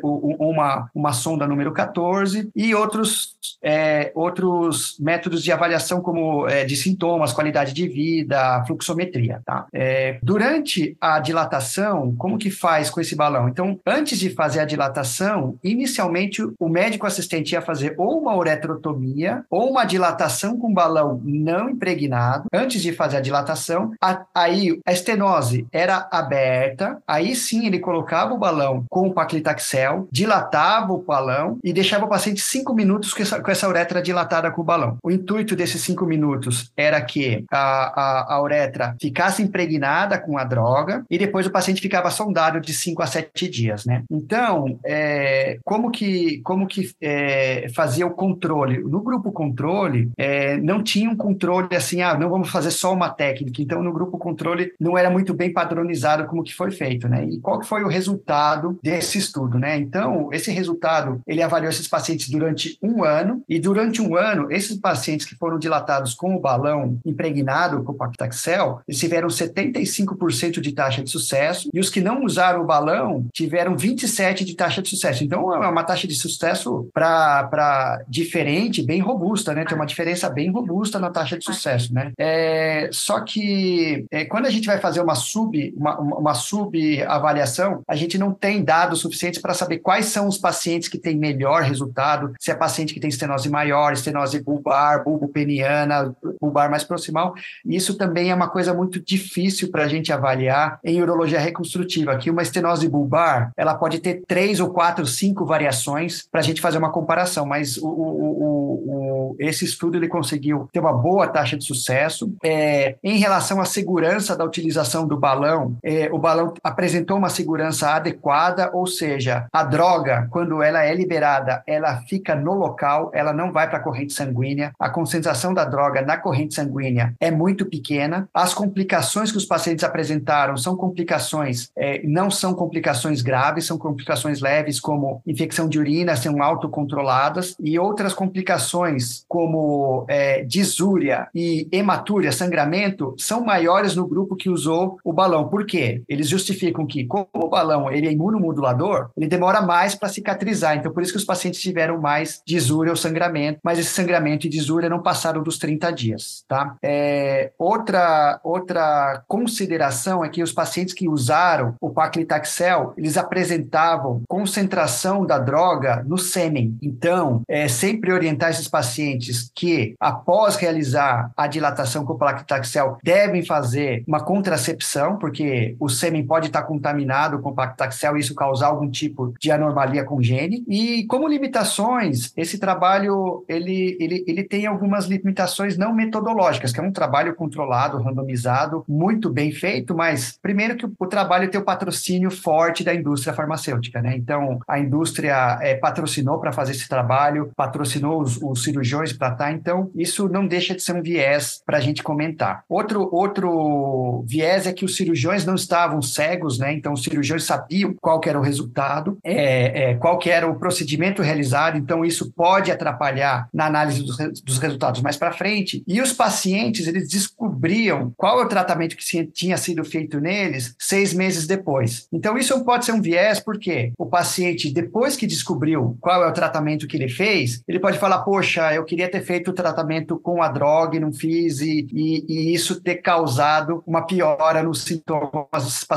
Speaker 3: ou uma, uma sonda número 14 e outros, é, outros métodos de avaliação como é, de sintomas, qualidade de vida, fluxometria. Tá? É, durante a dilatação, como que faz com esse balão? Então, antes de fazer a dilatação, inicialmente o médico assistente ia fazer ou uma uretrotomia ou uma dilatação com balão não impregnado, antes de fazer a dilatação. A, aí a estenose era aberta, aí sim ele colocava o balão com o paclitaxel, dilatava o balão e deixava o paciente cinco minutos com essa, com essa uretra dilatada com o balão. O intuito desses cinco minutos era que a, a, a uretra ficasse impregnada com a droga e depois o paciente ficava sondado de cinco a sete dias, né? Então, é, como que, como que é, fazia o controle? No grupo controle, é, não tinha um controle assim, ah, não vamos fazer só uma técnica. Então, no grupo controle, não era muito bem padronizado como que foi feito, né? E qual que foi o resultado desse estudo, né? Então, esse resultado, ele avaliou esses pacientes durante um ano e durante um ano, esses pacientes que foram dilatados com o balão impregnado com o Pactaxel, eles tiveram 75% de taxa de sucesso e os que não usaram o balão tiveram 27% de taxa de sucesso. Então, é uma taxa de sucesso para diferente, bem robusta, né? Tem uma diferença bem robusta na taxa de sucesso, né? É, só que é, quando a gente vai fazer uma sub, uma, uma sub-avaliação, a gente não tem dados suficientes para saber quais são os pacientes que têm melhor resultado, se é paciente que tem estenose maior, estenose bulbar, bulbopeniana, bulbar mais proximal. Isso também é uma coisa muito difícil para a gente avaliar em urologia reconstrutiva, que uma estenose bulbar, ela pode ter três ou quatro, cinco variações para a gente fazer uma comparação, mas o, o, o, esse estudo ele conseguiu ter uma boa taxa de sucesso. É, em relação à segurança da utilização do balão, é, o balão apresentou uma segurança adequada, ou seja, a droga, quando ela é liberada, ela fica no local, ela não vai para a corrente sanguínea, a concentração da droga na corrente sanguínea é muito pequena, as complicações que os pacientes apresentaram são complicações, é, não são complicações graves, são complicações leves, como infecção de urina, são autocontroladas, e outras complicações, como é, disúria e hematúria, sangramento, são maiores no grupo que usou o balão. Por quê? Eles justificam que, como o balão ele é imunomodulador, ele demora mais para cicatrizar. Então, por isso que os pacientes tiveram mais disúria ou sangramento, mas esse sangramento e disúria não passaram dos 30 dias, tá? É, outra, outra consideração é que os pacientes que usaram o paclitaxel, eles apresentavam concentração da droga no sêmen. Então, é sempre orientar esses pacientes que, após realizar a dilatação com o paclitaxel, devem fazer uma contracepção, porque o sêmen pode estar contaminado com o paclitaxel e isso causar algum tipo de anormalia congênita. E como limitações, esse trabalho ele, ele, ele tem algumas limitações não metodológicas, que é um trabalho controlado, randomizado, muito bem feito, mas primeiro que o trabalho tem o patrocínio forte da indústria farmacêutica, né? Então, a indústria é, patrocinou para fazer esse trabalho, patrocinou os, os cirurgiões para estar, então isso não deixa de ser um viés para a gente comentar. Outro, outro viés é que os cirurgiões não estavam cegos, né? Então, os cirurgiões sabiam qual era o resultado, é, é, qual era o procedimento realizado, então isso pode atrapalhar na análise dos, dos resultados mais para frente. E os pacientes, eles descobriam qual é o tratamento que tinha sido feito neles seis meses depois. Então, isso pode ser um viés, porque o paciente, depois que descobriu qual é o tratamento que ele fez, ele pode falar, poxa, eu queria ter feito o tratamento com a droga e não fiz, e, e, e isso ter causado uma piora nos sintomas dos pacientes,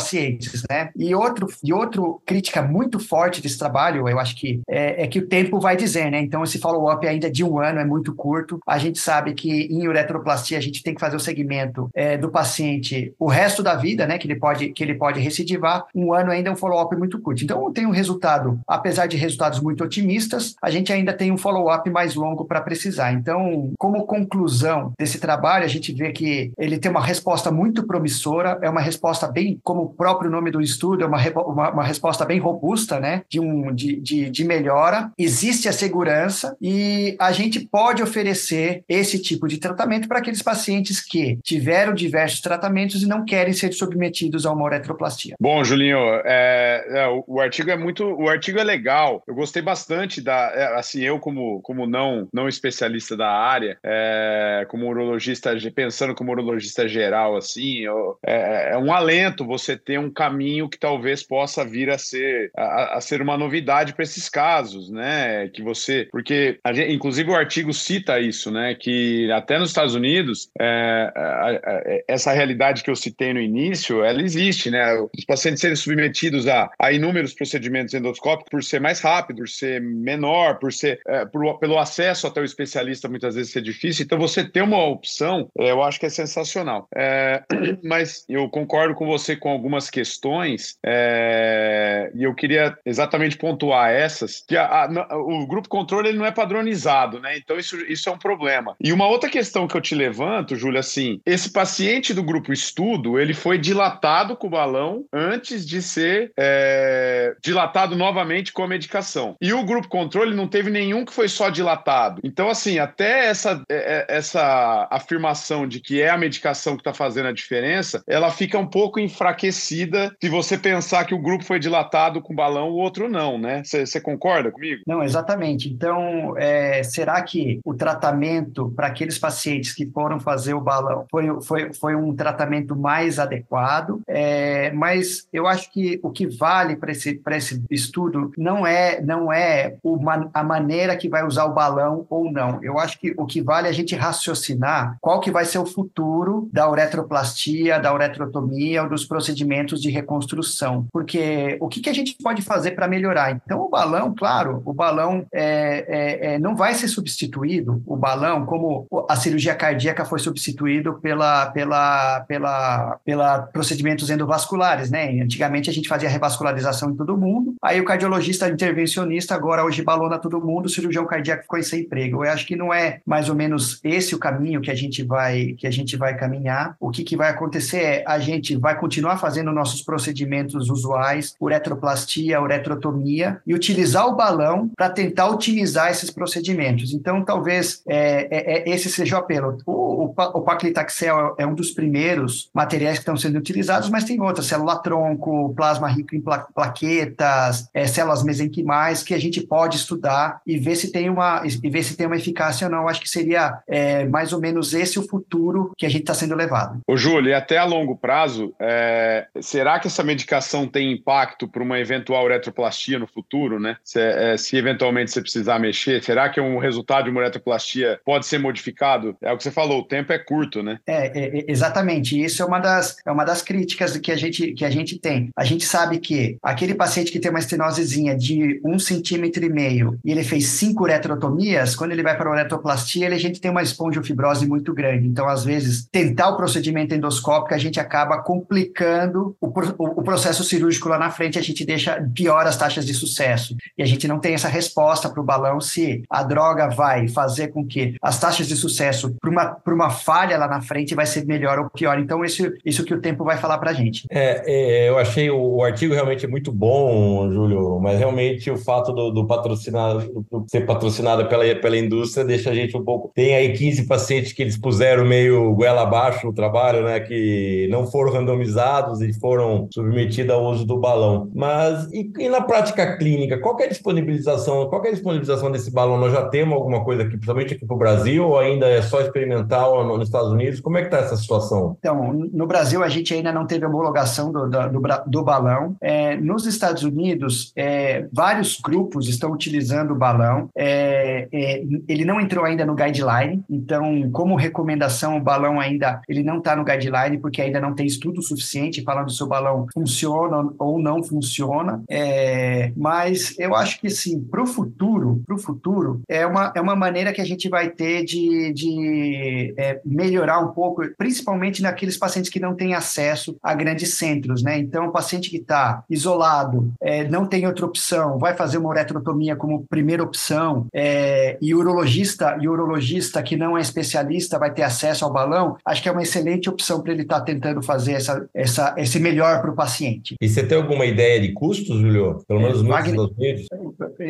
Speaker 3: né? E outro, e outro crítica muito forte desse trabalho, eu acho que é, é que o tempo vai dizer, né? Então, esse follow-up ainda de um ano é muito curto. A gente sabe que em uretroplastia a gente tem que fazer o segmento é, do paciente o resto da vida, né? Que ele pode, que ele pode recidivar. Um ano ainda é um follow-up muito curto. Então, tem um resultado, apesar de resultados muito otimistas, a gente ainda tem um follow-up mais longo para precisar. Então, como conclusão desse trabalho, a gente vê que ele tem uma resposta muito promissora, é uma resposta bem, como o próprio nome do estudo, é uma, uma, uma resposta bem robusta, né? De, um, de, de, de melhora. Existe a segurança e a gente pode oferecer esse tipo de tratamento para aqueles pacientes que tiveram diversos tratamentos e não querem ser submetidos a uma uretroplastia.
Speaker 1: Bom, Julinho, é, é, o, o, artigo é muito, o artigo é legal. Eu gostei bastante da, é, assim, eu como, como não, não especialista da área, é, como urologista, pensando como urologista geral, assim, eu, é, é, um alento você ter um caminho que talvez possa vir a ser, a, a ser uma novidade para esses casos, né? Que você, porque gente, inclusive o artigo cita isso, né? Que até nos Estados Unidos é, essa realidade que eu citei no início, ela existe, né? Os pacientes serem submetidos a, a inúmeros procedimentos endoscópicos por ser mais rápido, por ser menor, por ser é, por, pelo acesso até o especialista muitas vezes ser difícil. Então você ter uma opção, é, eu acho que é sensacional. É, mas eu concordo com você com algumas questões é, e eu queria exatamente pontuar essas que a, a, o grupo controle ele não é padronizado, né? Então isso, isso é um problema. E uma outra questão que eu te levanto, Júlia, assim, esse paciente do grupo estudo ele foi dilatado com o balão antes de ser é, dilatado novamente com a medicação. E o grupo controle não teve nenhum que foi só dilatado. Então, assim, até essa, é, é, essa afirmação de que é a medicação que está fazendo a diferença, ela fica um pouco enfraquecida se você pensar que o grupo foi dilatado com balão, o outro não, né? Você concorda comigo?
Speaker 3: Não, exatamente. Então, é, será que o tratamento para aqueles pacientes que foram fazer o balão foi, foi, foi um tratamento mais adequado? É, mas eu acho que o que vale para esse, esse estudo não é, não é uma, a maneira que vai usar o balão ou não. Eu acho que o que vale é a gente raciocinar qual que vai ser o futuro da uretroplastia, da uretrotomia ou dos procedimentos de reconstrução. Porque o que, que a gente pode fazer para melhorar? Então, o balão, claro, o balão é, é, é, não vai ser substituído, o balão, como a cirurgia cardíaca foi substituído pela, pela, pela, pela procedimentos endovasculares, né? Antigamente a gente fazia revascularização em todo mundo, aí o cardiologista intervencionista agora hoje balona todo mundo, o cirurgião cardíaco ficou sem emprego. Eu acho que não é mais ou menos esse o caminho que a gente vai que a gente vai caminhar. O que, que vai acontecer é a gente vai continuar fazendo nossos procedimentos usuais, uretroplastia, uretrotomia e utilizar o balão para tentar otimizar esses procedimentos. Então, talvez é, é, é esse seja o apelo. O, o, o paclitaxel é um dos primeiros materiais que estão sendo utilizados, mas tem outras, célula-tronco, plasma rico em plaquetas, é, células mesenquimais, que a gente pode estudar e ver se tem uma, e ver se tem uma eficácia ou não. Acho que seria é, mais ou menos esse o futuro que a gente está sendo levado.
Speaker 1: Ô, Júlio, e até a longo prazo, é, será que essa medicação tem impacto para uma eventual retroplastia no futuro, né? Se, é, se, eventualmente você precisar mexer, será que um resultado de uma retroplastia pode ser modificado? É o que você falou, o tempo é curto, né?
Speaker 3: É, é, é exatamente. Isso é uma das, é uma das críticas que a gente, que a gente tem. A gente sabe que aquele paciente que tem uma estenosezinha de um centímetro e meio e ele fez cinco uretrotomias, quando ele vai para a uretroplastia, ele, a gente tem uma espondiofibrose muito grande. Então, às vezes, tentar o procedimento endoscópico, a gente acaba complicando o, o, processo cirúrgico lá na frente, a gente deixa pior as taxas de sucesso. E a gente não tem essa resposta para o balão se a droga vai fazer com que as taxas de sucesso para uma, uma falha lá na frente vai ser melhor ou pior. Então, isso, isso que o tempo vai falar para a gente.
Speaker 4: É, é, eu achei o, o, artigo realmente muito bom, Júlio, mas realmente o fato do, do patrocinado do, ser patrocinado pela, pela indústria deixa a gente um pouco. Tem aí 15 pacientes que eles puseram meio goela abaixo no trabalho, né? Que não foram randomizados e foram submetidos ao uso do balão. Mas e, e na prática clínica, qual é a disponibilização? Qual é a disponibilização desse balão? Nós já temos alguma coisa aqui, principalmente aqui para o Brasil, ou ainda é só experimental nos Estados Unidos? Como é que está essa situação?
Speaker 3: Então, no Brasil a gente ainda não teve homologação do, do, do balão. É, nos Estados Unidos, é, vários grupos estão utilizando o balão. É, é, ele não entrou ainda no guideline, então, como recomendação, o balão ainda ele não está no guideline porque ainda não tem estudo suficiente falando se o balão funciona ou não funciona. É, mas eu acho que sim, para o futuro, para o futuro é uma, é uma maneira que a gente vai ter de, de é, melhorar um pouco, principalmente naqueles pacientes que não têm acesso a grandes centros, né? Então, o paciente que está isolado, é, não tem outra opção, vai fazer uma uretrotomia como primeira opção, é, e urologista, e urologista que não é especialista vai ter acesso ao balão, acho que é uma excelente opção para ele estar tá tentando fazer essa, essa, esse melhor para o paciente.
Speaker 4: E você tem alguma ideia de custos, Julio? Pelo menos nos
Speaker 3: Wagner,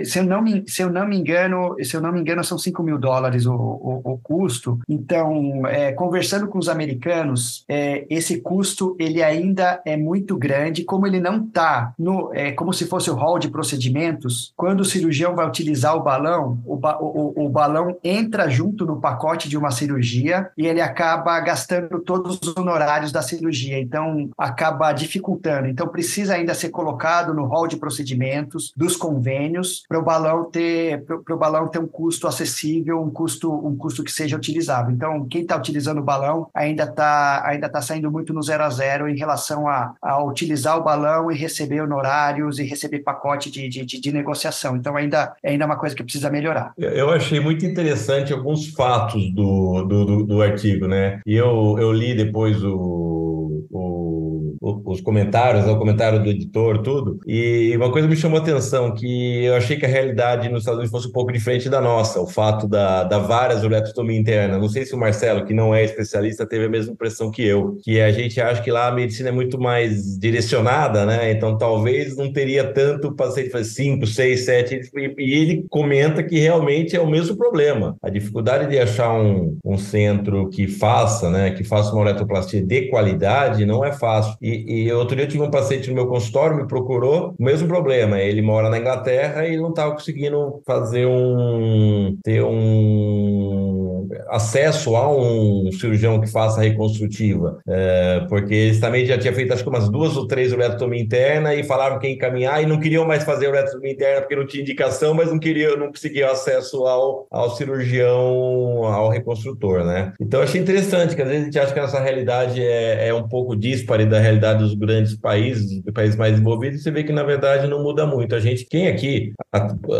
Speaker 3: se eu não me, se eu não me engano, se eu não me engano, são 5 mil dólares o, o, o custo. Então, é, conversando com os americanos, é, esse custo ele ainda é muito grande, como ele não está no, é, como se fosse o hall de procedimentos. Quando o cirurgião vai utilizar o balão, o, o, o balão entra junto no pacote de uma cirurgia e ele acaba gastando todos os honorários da cirurgia. Então, acaba dificultando. Então, precisa ainda ser colocado no hall de procedimentos dos convênios para o balão ter para o balão ter um custo acessível, um custo um custo que seja utilizável. Então, quem está utilizando o balão ainda está ainda tá saindo muito no zero a zero em relação a, a utilizar o balão e receber honorários e receber pacote de, de, de, de negociação. Então, ainda ainda é uma coisa que precisa melhorar.
Speaker 4: Eu achei muito interessante alguns fatos do, do, do, do artigo, né? E eu, eu li depois o, o os comentários, o comentário do editor, tudo. E uma coisa me chamou a atenção, que eu achei que a realidade nos Estados Unidos fosse um pouco diferente da nossa, o fato da, da várias uretrotomia interna. Não sei se o Marcelo, que não é especialista, teve a mesma impressão que eu, que a gente acha que lá a medicina é muito mais direcionada, né? Então talvez não teria tanto paciente fazer 5, 6, 7, e ele comenta que realmente é o mesmo problema. A dificuldade de achar um, um centro que faça, né, que faça uma uretoplastia de qualidade não é fácil. E, e outro dia eu tive um paciente no meu consultório, me procurou, o mesmo problema. Ele mora na Inglaterra e não estava conseguindo fazer um. ter um acesso a um cirurgião que faça reconstrutiva, é, porque eles também já tinham feito acho que umas duas ou três uretrotomia interna e falavam que ia encaminhar e não queriam mais fazer uretrotomia interna porque não tinha indicação, mas não queriam, não conseguiam acesso ao, ao cirurgião, ao reconstrutor, né? Então achei interessante que às vezes a gente acha que a nossa realidade é, é um pouco dispare da realidade dos grandes países, dos países mais envolvidos, e você vê que na verdade não muda muito. A gente, quem aqui,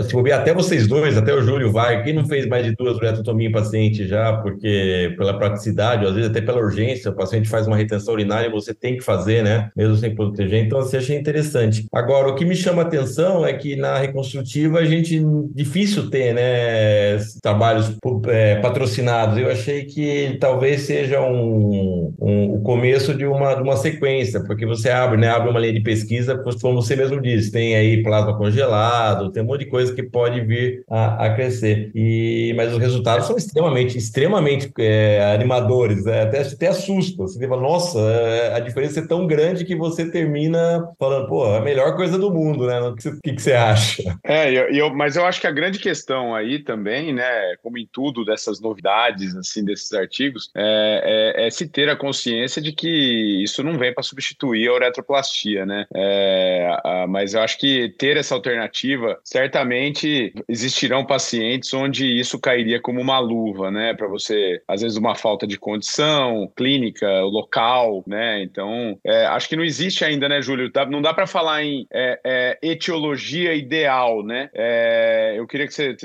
Speaker 4: se for ver até vocês dois, até o Júlio vai, quem não fez mais de duas uretrotomia em paciente já, porque pela praticidade, às vezes até pela urgência, o paciente faz uma retenção urinária, você tem que fazer, né? Mesmo sem proteger. Então, assim, achei interessante. Agora, o que me chama atenção é que na reconstrutiva a gente difícil ter, né, trabalhos é, patrocinados. Eu achei que talvez seja um, um, o começo de uma, de uma sequência, porque você abre, né, abre uma linha de pesquisa, como você mesmo disse, tem aí plasma congelado, tem um monte de coisa que pode vir a, a crescer. E, mas os resultados são extremamente, extremamente é, animadores, né? até, até assusta. Você fala, nossa, é, a diferença é tão grande que você termina falando, pô, é a melhor coisa do mundo, né? O que, que, que você acha?
Speaker 1: É, eu, eu, mas eu acho que a grande questão aí também, né, como em tudo dessas novidades, assim, desses artigos, é, é, é se ter a consciência de que isso não vem para substituir a uretroplastia, né? É, a, mas eu acho que ter essa alternativa, certamente existirão pacientes onde isso cairia como uma luva, né? Para você, às vezes, uma falta de condição clínica, local, né? Então, é, acho que não existe ainda, né, Júlio? Não dá para falar em é, é, etiologia ideal, né? É, eu queria que você.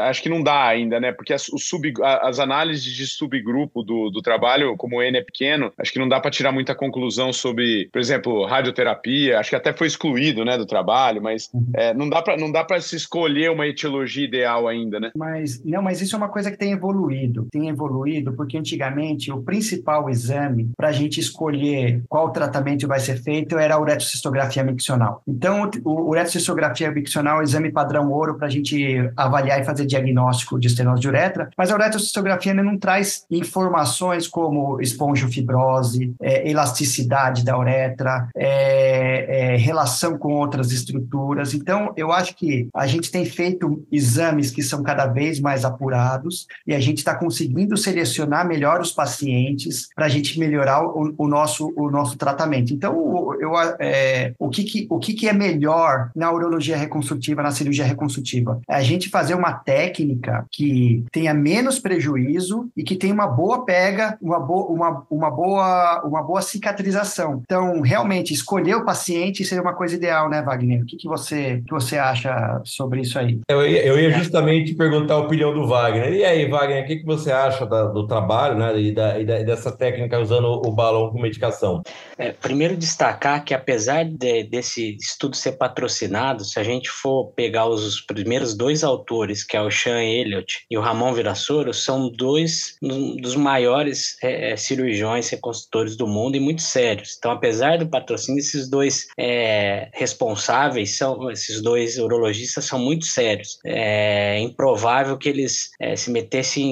Speaker 1: Acho que não dá ainda, né? Porque as, sub, as análises de subgrupo do, do trabalho, como o N é pequeno, acho que não dá para tirar muita conclusão sobre, por exemplo, radioterapia, acho que até foi excluído, né, do trabalho, mas uhum. é, não dá para não dá para se escolher uma etiologia ideal ainda, né?
Speaker 3: Mas não, mas isso é uma coisa que tem evoluído, tem evoluído porque antigamente o principal exame para a gente escolher qual tratamento vai ser feito era a uretrocistografia miccional. Então, o uretrocistografia miccional é o exame padrão ouro para a gente avaliar e fazer diagnóstico de estenose de uretra, mas a uretrocistografia não traz informações como esponjofibrose, é, elasticidade da uretra, é, é, relação com outras estruturas. Então, eu acho que a gente tem feito exames que são cada vez mais apurados e a gente está conseguindo selecionar melhor os pacientes para a gente melhorar o, o, nosso, o nosso tratamento. Então, eu, é, o, que, que, o que, que é melhor na urologia reconstrutiva, na cirurgia reconstrutiva? É a gente fazer uma técnica que tenha menos prejuízo e que tenha uma boa pega, uma, bo, uma, uma, boa, uma boa cicatrização. Então, realmente, escolher o paciente seria uma coisa ideal, né, Wagner? O que, que, você, que você acha sobre isso aí?
Speaker 4: Eu ia, eu ia justamente perguntar a opinião do Wagner. E aí, Wagner? Wagner, o que, que você acha da, do trabalho né, e, da, e, da, e, dessa técnica usando o balão com medicação?
Speaker 2: É, primeiro destacar que apesar de, desse estudo ser patrocinado, se a gente for pegar os primeiros dois autores, que é o Sean Elliott e o Ramon Virassoro, são dois dos maiores é, é, cirurgiões reconstrutores do mundo e muito sérios. Então, apesar do patrocínio, esses dois é, responsáveis, são, esses dois urologistas são muito sérios. É improvável que eles é, se metessem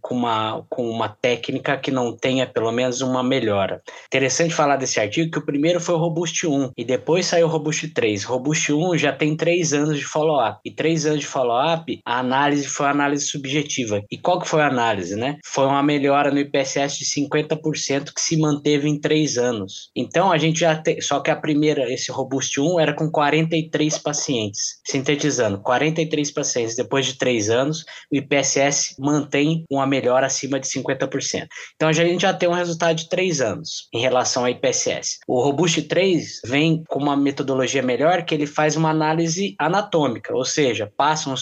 Speaker 2: com uma, com uma técnica que não tenha pelo menos uma melhora. Interessante falar desse artigo que o primeiro foi o Robust 1 e depois saiu o Robust 3. O Robust 1 já tem três anos de follow-up e três anos de follow-up, a análise foi uma análise subjetiva. E qual que foi a análise, né? Foi uma melhora no IPSS de 50% que se manteve em três anos. Então a gente já tem, só que a primeira, esse Robust 1 era com 43 pacientes, sintetizando, 43 pacientes depois de três anos, o IPSS mantém uma melhora acima de 50%. Então a gente já tem um resultado de três anos em relação ao IPSS. O Robust 3 vem com uma metodologia melhor que ele faz uma análise anatômica, ou seja, passa, um,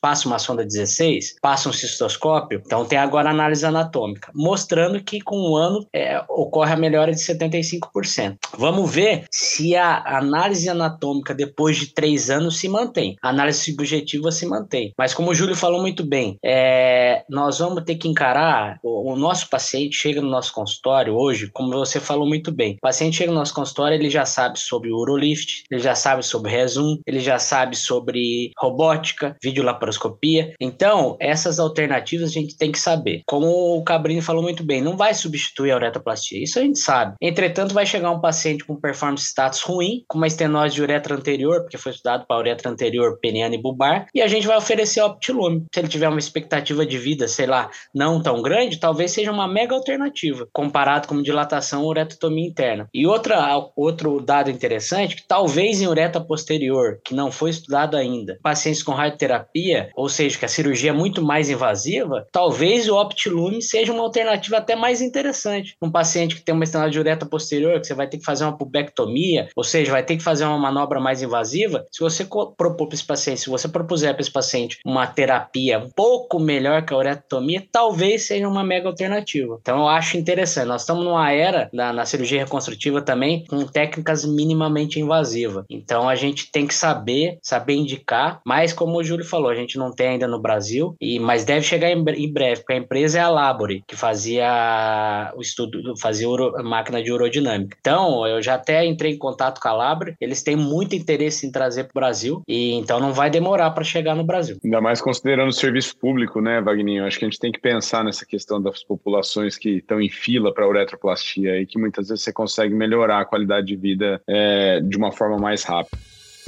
Speaker 2: passa uma sonda 16, passa um cistoscópio, então tem agora análise anatômica, mostrando que com um ano é, ocorre a melhora de 75%. Vamos ver se a análise anatômica depois de três anos se mantém. A análise subjetiva se mantém. Mas como o Júlio falou muito bem, é, nós vamos ter que encarar o, o, nosso paciente chega no nosso consultório hoje, como você falou muito bem. O paciente chega no nosso consultório, ele já sabe sobre o Urolift, ele já sabe sobre Resum, ele já sabe sobre robótica, videolaparoscopia. Então, essas alternativas a gente tem que saber. Como o Cabrini falou muito bem, não vai substituir a uretroplastia, isso a gente sabe. Entretanto, vai chegar um paciente com performance status ruim, com uma estenose de uretra anterior, porque foi estudado para uretra anterior, peniana e bulbar, e a gente vai oferecer optilume. Se ele tiver uma expectativa de vida, sei lá, não tão grande, talvez seja uma mega alternativa, comparado com dilatação ou uretrotomia interna. E outra, outro dado interessante, que talvez em ureta posterior, que não foi estudado ainda, pacientes com radioterapia, ou seja, que a cirurgia é muito mais invasiva, talvez o optilume seja uma alternativa até mais interessante. Um paciente que tem uma estenose de ureta posterior, que você vai ter que fazer uma pubectomia, ou seja, vai ter que fazer uma manobra mais invasiva, se você propor para esse paciente, se você propuser para esse paciente uma terapia um pouco melhor que a uretrotomia, talvez seja uma mega alternativa. Então eu acho interessante. Nós estamos numa era na, na cirurgia reconstrutiva também com técnicas minimamente invasivas. Então a gente tem que saber, saber indicar, mas como o Júlio falou, a gente não tem ainda no Brasil, e mas deve chegar em, em breve, porque a empresa é a Labore, que fazia o estudo, fazia uro, máquina de urodinâmica. Então, eu já até entrei em contato com a Labore, eles têm muito interesse em trazer para o Brasil, e então não vai demorar para chegar no Brasil.
Speaker 1: Ainda mais considerando o serviço público, né, Wagninho? Acho que a gente tem que pensar nessa questão das populações que estão em fila para uretroplastia e que muitas vezes você consegue melhorar a qualidade de vida é, de uma forma mais rápida.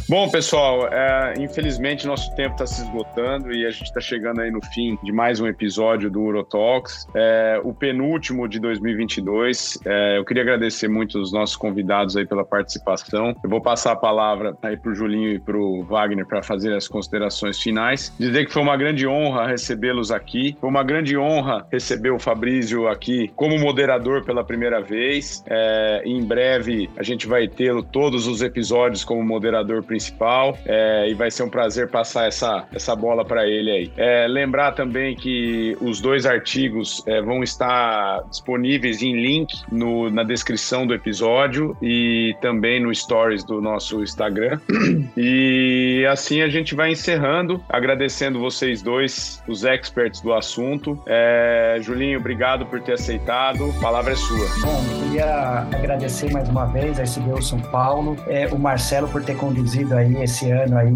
Speaker 1: Bom, pessoal, é, infelizmente nosso tempo está se esgotando e a gente está chegando aí no fim de mais um episódio do Urotalks, é, o penúltimo de 2022. É, eu queria agradecer muito os nossos convidados aí pela participação. Eu vou passar a palavra aí para o Julinho e para o Wagner para fazer as considerações finais. Dizer que foi uma grande honra recebê-los aqui, foi uma grande honra receber o Fabrício aqui como moderador pela primeira vez. É, em breve a gente vai tê-lo todos os episódios como moderador principal principal é, e vai ser um prazer passar essa, essa bola para ele aí. É, lembrar também que os dois artigos é, vão estar disponíveis em link no, na descrição do episódio e também no stories do nosso Instagram. E assim a gente vai encerrando, agradecendo vocês dois, os experts do assunto. É, Julinho, obrigado por ter aceitado. A palavra é sua.
Speaker 3: Bom, queria agradecer mais uma vez a SBU São Paulo, é, o Marcelo por ter conduzido aí esse ano aí,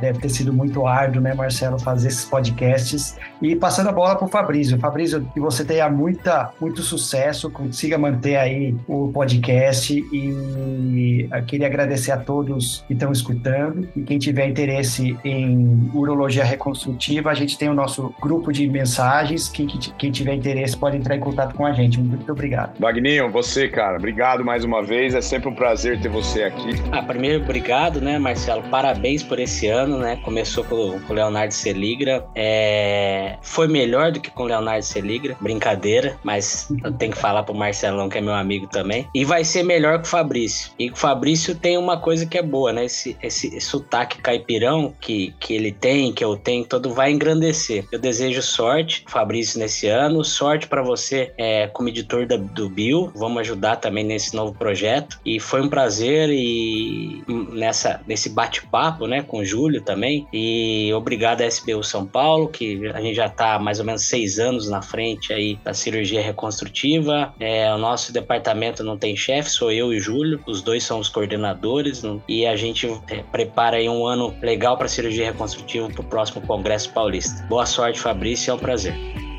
Speaker 3: deve ter sido muito árduo, né, Marcelo, fazer esses podcasts. E passando a bola para o Fabrício. Fabrício, que você tenha muita, muito sucesso, consiga manter aí o podcast e queria agradecer a todos que estão escutando e quem tiver interesse em urologia reconstrutiva, a gente tem o nosso grupo de mensagens, quem, quem tiver interesse pode entrar em contato com a gente. Muito obrigado.
Speaker 1: Wagninho, você, cara, obrigado mais uma vez, é sempre um prazer ter você aqui.
Speaker 2: Ah, primeiro, obrigado, né, Marcelo? Parabéns por esse ano, né? Começou com, o Leonardo Seligra. É... Foi melhor do que com o Leonardo Seligra, brincadeira, mas eu tenho que falar pro Marcelão, que é meu amigo também. E vai ser melhor que o Fabrício. E o Fabrício tem uma coisa que é boa, né? Esse, esse, sotaque caipirão que, que ele tem, que eu tenho, todo vai engrandecer. Eu desejo sorte, Fabrício, nesse ano. Sorte para você é, como editor da, do Bill. Vamos ajudar também nesse novo projeto. E foi um prazer e nessa, nesse bate-papo, né, com o Júlio também. E obrigado à SBU São Paulo, que a gente já está mais ou menos seis anos na frente aí da cirurgia reconstrutiva. É, o nosso departamento não tem chefe, sou eu e o Júlio. Os dois são os coordenadores. E a gente é, prepara aí um ano legal para cirurgia reconstrutiva para o próximo Congresso Paulista. Boa sorte, Fabrício, é um prazer.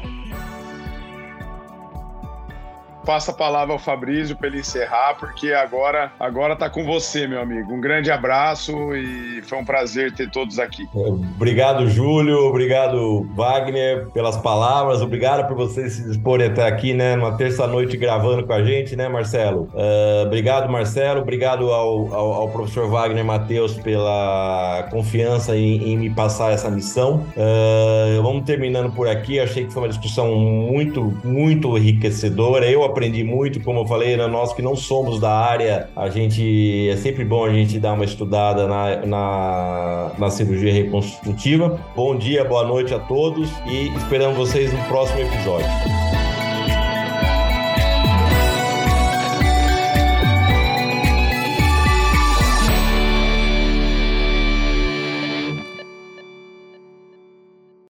Speaker 1: Passa a palavra ao Fabrício para ele encerrar, porque agora agora tá com você, meu amigo. Um grande abraço e foi um prazer ter todos aqui.
Speaker 4: Obrigado, Júlio. Obrigado, Wagner, pelas palavras. Obrigado por vocês se disporem até aqui, né, numa terça-noite gravando com a gente, né, Marcelo? Uh, obrigado, Marcelo. Obrigado ao, ao, ao professor Wagner Matheus pela confiança em, em, me passar essa missão. Uh, vamos terminando por aqui. Achei que foi uma discussão muito, muito enriquecedora. Eu aprendi muito, como eu falei, né, nós que não somos da área, a gente é sempre bom a gente dar uma estudada na, na, na cirurgia reconstrutiva. Bom dia, boa noite a todos e esperamos vocês no próximo episódio.